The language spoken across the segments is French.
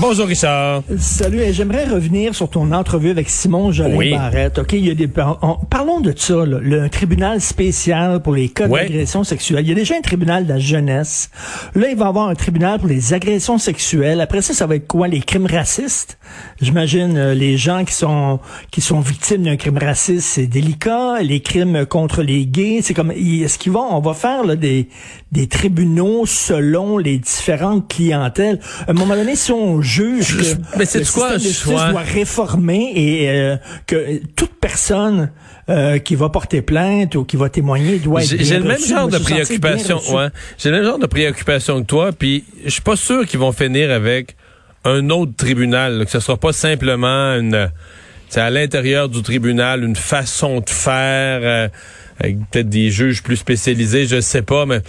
Bonjour Richard. Salut, et j'aimerais revenir sur ton entrevue avec Simon Jolin Oui. Barrette. OK, il y a des on- parlons de ça, là, le tribunal spécial pour les cas Ouais. d'agression sexuelle. Il y a déjà un tribunal de la jeunesse. Là, il va y avoir un tribunal pour les agressions sexuelles. Après ça, ça va être quoi les crimes racistes? J'imagine euh, les gens qui sont qui sont victimes d'un crime raciste, c'est délicat, les crimes contre les gays, c'est comme est-ce qu'ils vont on va faire là, des des tribunaux selon les différentes clientèles? À un moment donné, si on juge que mais c'est le quoi, système de justice ouais. doit réformer et euh, que toute personne euh, qui va porter plainte ou qui va témoigner doit être J'ai le même genre de préoccupation. Ouais. J'ai le même genre de préoccupation que toi, puis je suis pas sûr qu'ils vont finir avec un autre tribunal, là, que ce sera pas simplement une c'est à l'intérieur du tribunal une façon de faire euh, avec peut-être des juges plus spécialisés, je sais pas, mais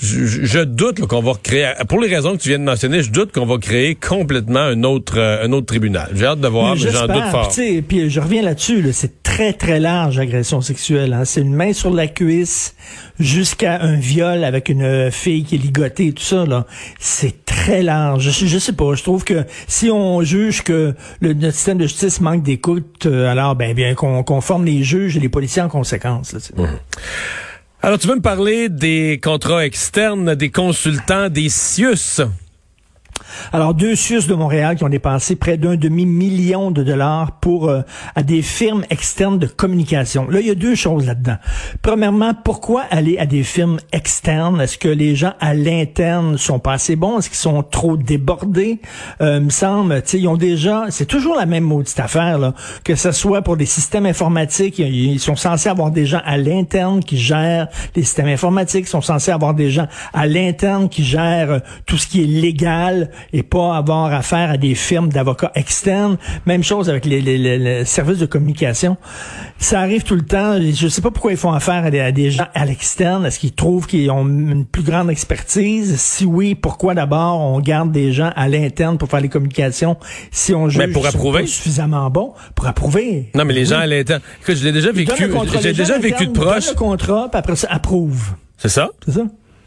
je, je- doute qu'on va recréer, pour les raisons que tu viens de mentionner, je doute qu'on va créer complètement un autre, euh, un autre tribunal. J'ai hâte de voir, mais j'en doute fort. Puis, je reviens là-dessus, là, c'est très très large agression sexuelle. Hein. C'est une main sur la cuisse jusqu'à un viol avec une fille qui est ligotée et tout ça. là. C'est très large. Je, je sais pas. Je trouve que si on juge que le, notre système de justice manque d'écoute, euh, alors ben bien qu'on qu'on forme les juges et les policiers en conséquence. Là, sais. Alors, tu veux me parler des contrats externes, des consultants, des CIUS? Alors, deux SUS de Montréal qui ont dépensé près d'un demi-million de dollars pour euh, à des firmes externes de communication. Là, il y a deux choses là-dedans. Premièrement, pourquoi aller à des firmes externes? Est-ce que les gens à l'interne sont pas assez bons? Est-ce qu'ils sont trop débordés? Euh, me semble, tu sais, ils ont déjà, c'est toujours la même maudite affaire, là. Que ce soit pour des systèmes informatiques, ils ils sont censés avoir des gens à l'interne qui gèrent les systèmes informatiques, ils sont censés avoir des gens à l'interne qui gèrent euh, tout ce qui est légal et pas avoir affaire à des firmes d'avocats externes. Même chose avec les, les- les- les services de communication. Ça arrive tout le temps. Je sais pas pourquoi ils font affaire à des, à des gens à l'externe. Est-ce qu'ils trouvent qu'ils ont une plus grande expertise? Si oui, pourquoi d'abord on garde des gens à l'interne pour faire les communications si on juge Mais pour approuver. pas suffisamment bons? Pour approuver. Non, mais les Oui. gens à l'interne. Écoute, je l'ai déjà Ils vécu. J'ai déjà vécu de proche. le contrat, puis après ça, approuve. C'est ça? C'est ça?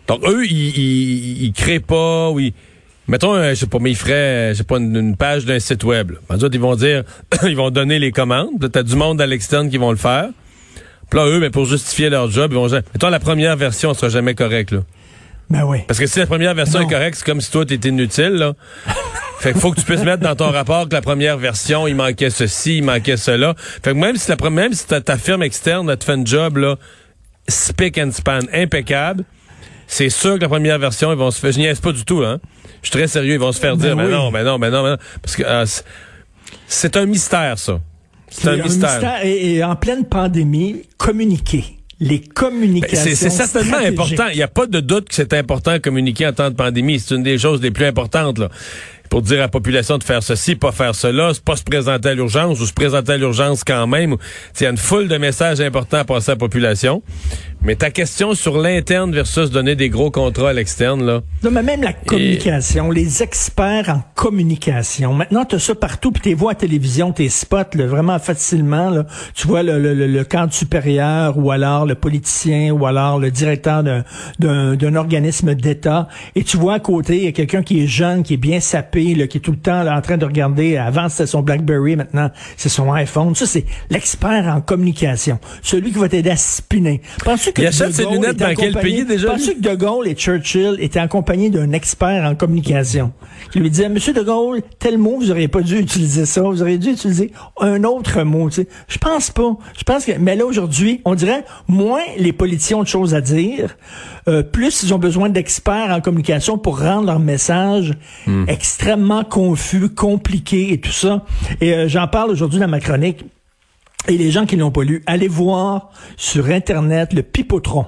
Donc, eux, ils, ils, ils créent pas, oui. Mettons, euh, je sais pas, mais ils feraient, je sais pas, une, une page d'un site web. En ils vont dire, ils vont donner les commandes. T'as du monde à l'externe qui vont le faire. Puis là, eux, mais pour justifier leur job, ils vont dire, mettons, la première version sera jamais correcte, là. Ben oui. Parce que si la première version Non. est correcte, c'est comme si toi, t'étais inutile, là. fait qu'il faut que tu puisses mettre dans ton rapport que la première version, il manquait ceci, il manquait cela. Fait que même si la même si ta, ta firme externe, elle te fait un job, là, spick and span, impeccable, c'est sûr que la première version, ils vont se faire, je niaise pas du tout, hein. Je suis très sérieux, ils vont se faire Ben dire, mais oui. non, mais non, mais non, mais non. Parce que, euh, c'est- un mystère, ça. C'est un mystère. Et, et en pleine pandémie, communiquer. Les Ben, communications. C'est c'est certainement important. Il n'y a pas de doute que c'est important de communiquer en temps de pandémie. C'est une des choses les plus importantes. Là. Pour dire à la population de faire ceci, pas faire cela, pas se présenter à l'urgence ou se présenter à l'urgence quand même. Il y a une foule de messages importants à passer à la population. Mais ta question sur l'interne versus donner des gros contrats à l'externe, là. Non, mais même la communication, les experts en communication. Maintenant, tu as ça partout, puis tu vois à la télévision, tes spots, là, vraiment facilement. Là. Tu vois le, le, le, le cadre supérieur, ou alors le politicien, ou alors le directeur d'un- d'un d'un organisme d'État. Et tu vois à côté, il y a quelqu'un qui est jeune, qui est bien sapé, là, qui est tout le temps là, en train de regarder. Avant, c'était son BlackBerry, maintenant, c'est son iPhone. Ça, c'est l'expert en communication. Celui qui va t'aider à spinner. Penses-tu que Il achète De ses Gaulle lunettes était dans quel pays, déjà, Penses-tu que De Gaulle et Churchill étaient accompagnés d'un expert en communication? Qui lui disait, Monsieur De Gaulle, tel mot, vous auriez pas dû utiliser ça, vous auriez dû utiliser un autre mot. Tu sais. Je pense pas. Je pense que, mais là aujourd'hui, on dirait moins les politiciens ont de choses à dire, euh, plus ils ont besoin d'experts en communication pour rendre leur message extrêmement confus, compliqué et tout ça. Et euh, j'en parle aujourd'hui dans ma chronique. Et les gens qui l'ont pas lu, allez voir sur Internet le Pipotron.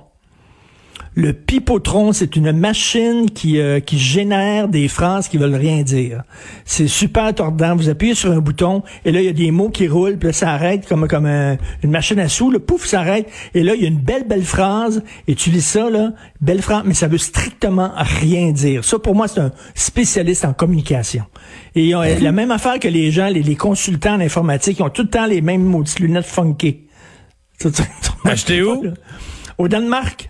Le pipotron, c'est une machine qui, euh, qui génère des phrases qui veulent rien dire. C'est super tordant. Vous appuyez sur un bouton et là, il y a des mots qui roulent, puis là, ça arrête comme, comme un- une machine à sous. Le pouf, ça arrête. Et là, il y a une belle, belle phrase et tu lis ça, là, belle phrase, mais ça veut strictement rien dire. Ça, pour moi, c'est un spécialiste en communication. Et ils ont la même affaire que les gens, les, les consultants en informatique, ils ont tout le temps les mêmes maudites lunettes funky. Acheté où? Au Danemark.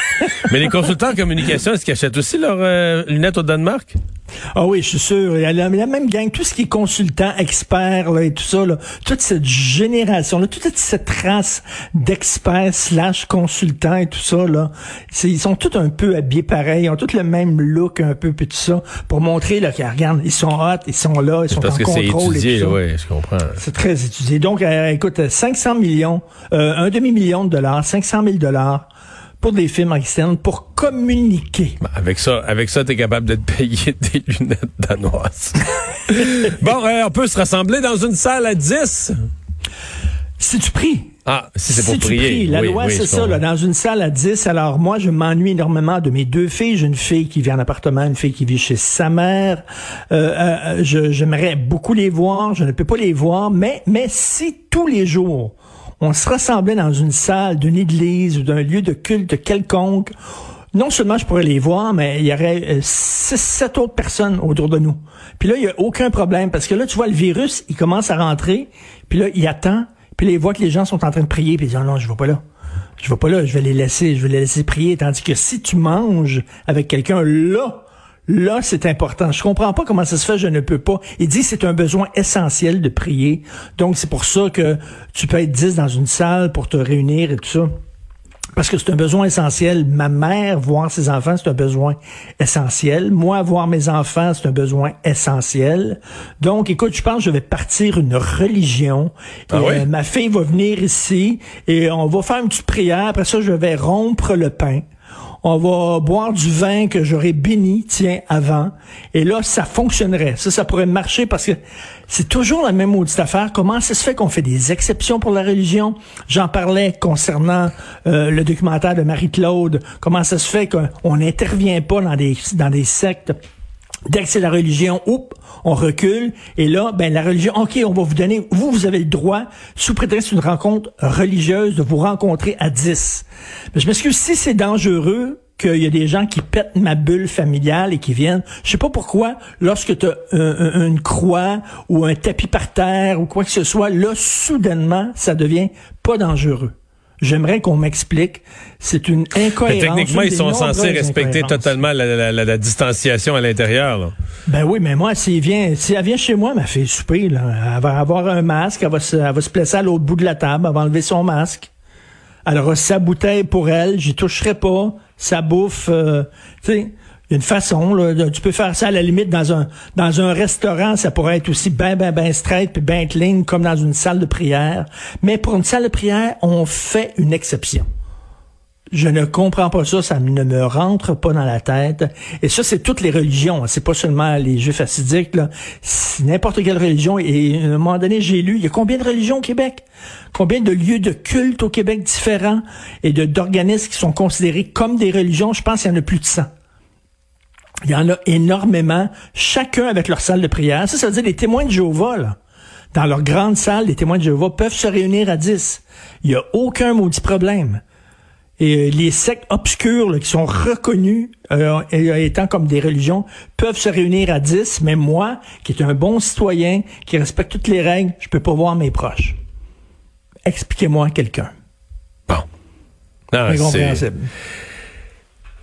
Mais les consultants en communication, est-ce qu'ils achètent aussi leurs euh, lunettes au Danemark? Ah oui, je suis sûr. Il y a la, la même gang, tout ce qui est consultant, expert là, et tout ça, là, toute cette génération, là, toute cette race d'experts slash consultants et tout ça, là, c'est- ils sont tous un peu habillés pareil, ils ont tous le même look un peu, puis tout ça, pour montrer là, que, regarde, ils sont hot, ils sont là, ils sont Parce en que c'est contrôle étudié, et tout ça. oui, je comprends. C'est très étudié. Donc, euh, écoute, 500 millions, euh, un demi-million de dollars, 500 000 dollars pour des films externes pour communiquer. Ben, avec ça, avec ça, t'es capable de te payer des lunettes danoises. bon, euh, on peut se rassembler dans une salle à 10. Si tu pries, Ah, si c'est pour si tu prier. pries, la Oui, loi, oui, c'est ça, là, dans une salle à 10. Alors, moi, je m'ennuie énormément de mes deux filles. J'ai une fille qui vit en appartement, une fille qui vit chez sa mère. Euh, euh, J'aimerais beaucoup les voir. Je ne peux pas les voir. Mais, mais si tous les jours, on se rassemblait dans une salle d'une église ou d'un lieu de culte quelconque, non seulement je pourrais les voir, mais il y aurait euh, six, sept autres personnes autour de nous. Puis là, il y a aucun problème parce que là, tu vois, le virus, il commence à rentrer. Puis là, il attend. Puis là, il voit que les gens sont en train de prier. Puis il dit, Ah non, je vais pas là. Je vais pas là. Je vais les laisser. Je vais les laisser prier. Tandis que si tu manges avec quelqu'un là, Là, c'est important. Je comprends pas comment ça se fait, je ne peux pas. Il dit que c'est un besoin essentiel de prier. Donc, c'est pour ça que tu peux être 10 dans une salle pour te réunir et tout ça. Parce que c'est un besoin essentiel. Ma mère, voir ses enfants, c'est un besoin essentiel. Moi, voir mes enfants, c'est un besoin essentiel. Donc, écoute, je pense que je vais partir une religion. Ah Et, oui? euh, ma fille va venir ici et on va faire une petite prière. Après ça, je vais rompre le pain. On va boire du vin que j'aurais béni, tiens, avant. Et là, ça fonctionnerait. Ça, ça pourrait marcher parce que c'est toujours la même maudite affaire. Comment ça se fait qu'on fait des exceptions pour la religion? J'en parlais concernant euh, le documentaire de Marie-Claude. Comment ça se fait qu'on n'intervient pas dans des, dans des sectes? Dès que c'est la religion, oups, on recule. Et là, ben la religion, ok, on va vous donner, vous, vous avez le droit, sous prétexte d'une rencontre religieuse, de vous rencontrer à 10. Mais je m'excuse, si c'est dangereux qu'il y a des gens qui pètent ma bulle familiale et qui viennent, je sais pas pourquoi, lorsque tu as une croix ou un tapis par terre ou quoi que ce soit, là, soudainement, ça devient pas dangereux. J'aimerais qu'on m'explique. C'est une Mais incohérence. techniquement, une ils sont censés respecter totalement la, la- la- la distanciation à l'intérieur. là. Ben oui, mais moi, s'il vient, si elle vient chez moi, ma fille souper, là, elle va avoir un masque, elle va se, elle va se placer à l'autre bout de la table, elle va enlever son masque. Elle aura sa bouteille pour elle, j'y toucherai pas, sa bouffe, euh, tu sais, y a une façon, là, tu peux faire ça à la limite dans un, dans un restaurant, ça pourrait être aussi ben, ben, ben straight puis ben clean comme dans une salle de prière. Mais pour une salle de prière, on fait une exception. Je ne comprends pas ça, ça ne me rentre pas dans la tête. Et ça, c'est toutes les religions. hein. C'est pas seulement les juifs assidiques. n'importe quelle religion. Et à un moment donné, j'ai lu, il y a combien de religions au Québec? Combien de lieux de culte au Québec différents et d'organismes qui sont considérés comme des religions? Je pense qu'il y en a plus de 100. Il y en a énormément, chacun avec leur salle de prière. Ça, ça veut dire les témoins de Jéhovah, là. Dans leur grande salle, les témoins de Jéhovah peuvent se réunir à 10. Il n'y a aucun maudit problème. Et euh, les sectes obscures là, qui sont reconnues euh, et- étant comme des religions peuvent se réunir à 10, mais moi, qui est un bon citoyen, qui respecte toutes les règles, je peux pas voir mes proches. Expliquez-moi quelqu'un. Bon. Non, c'est Incompréhensible.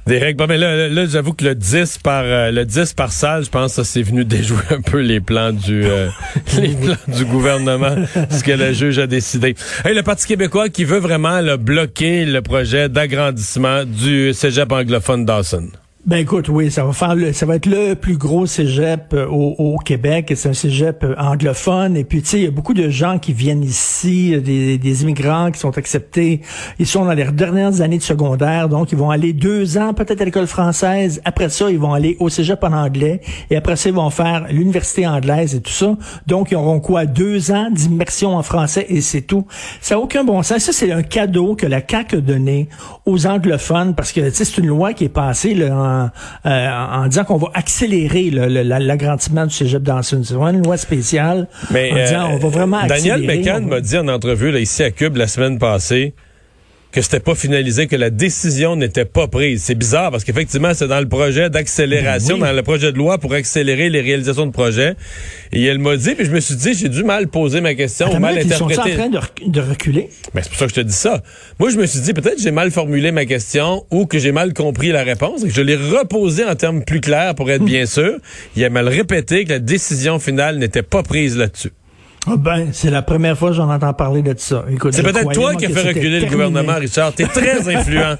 Des règles. Bon, mais là, là, j'avoue que le 10 par euh, le 10 par salle, je pense que c'est venu déjouer un peu les plans du euh, les plans du gouvernement, ce que le juge a décidé. Hey, le Parti québécois qui veut vraiment là, bloquer le projet d'agrandissement du cégep anglophone Dawson. Ben écoute, oui, ça va faire le, ça va être le plus gros cégep euh, au, au Québec. C'est un cégep euh, anglophone. Et puis, tu sais, il y a beaucoup de gens qui viennent ici, euh, des, des immigrants qui sont acceptés. Ils sont dans leurs dernières années de secondaire, donc ils vont aller deux ans peut-être à l'école française. Après ça, ils vont aller au cégep en anglais. Et après ça, ils vont faire l'université anglaise et tout ça. Donc, ils auront quoi? Deux ans d'immersion en français et c'est tout. Ça n'a aucun bon sens. Ça, c'est un cadeau que la CAQ a donné aux anglophones parce que, tu sais, c'est une loi qui est passée là, en, euh, en disant qu'on va accélérer l'agrandissement du cégep Dawson. C'est vraiment une loi spéciale Mais en disant euh, on va vraiment Daniel accélérer. Mécan on va- m'a dit en entrevue là, ici à Cube la semaine passée que c'était pas finalisé, que la décision n'était pas prise. C'est bizarre parce qu'effectivement, c'est dans le projet d'accélération, Ben oui. dans le projet de loi pour accélérer les réalisations de projets. Et elle m'a dit, puis je me suis dit, j'ai dû mal poser ma question Attends mal ils sont en interpréter. train de, rec- de reculer? Ben, c'est pour ça que je te dis ça. Moi, je me suis dit, peut-être j'ai mal formulé ma question ou que j'ai mal compris la réponse et que je l'ai reposée en termes plus clairs pour être bien sûr. Il a mal répété que la décision finale n'était pas prise là-dessus. Ah ben, c'est la première fois que j'en entends parler de ça. Écoute, C'est peut-être toi qui as fait reculer le gouvernement, Richard. T'es très influent.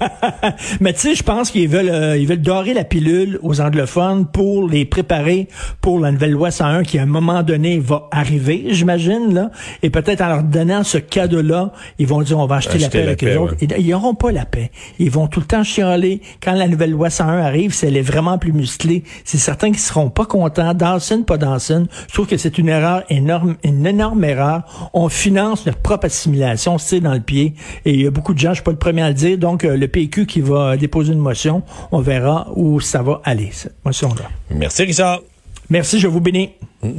Mais tu sais, je pense qu'ils veulent, euh, ils veulent dorer la pilule aux anglophones pour les préparer pour la nouvelle loi 101 qui, à un moment donné, va arriver, j'imagine, là. Et peut-être en leur donnant ce cadeau-là, ils vont dire, on va acheter, la paix la avec eux autres. ouais. Ils n'auront pas la paix. Ils vont tout le temps chialer. Quand la nouvelle loi 101 arrive, si elle est vraiment plus musclée, c'est certain qu'ils seront pas contents. Dawson, pas Dawson. Je trouve que c'est une erreur énorme, une énorme erreur. On finance notre propre assimilation, c'est dans le pied. Et il y a beaucoup de gens, je suis pas le premier à le dire, donc euh, le PQ qui va déposer une motion, on verra où ça va aller, cette motion-là. Merci, Richard. Merci, je vous bénis.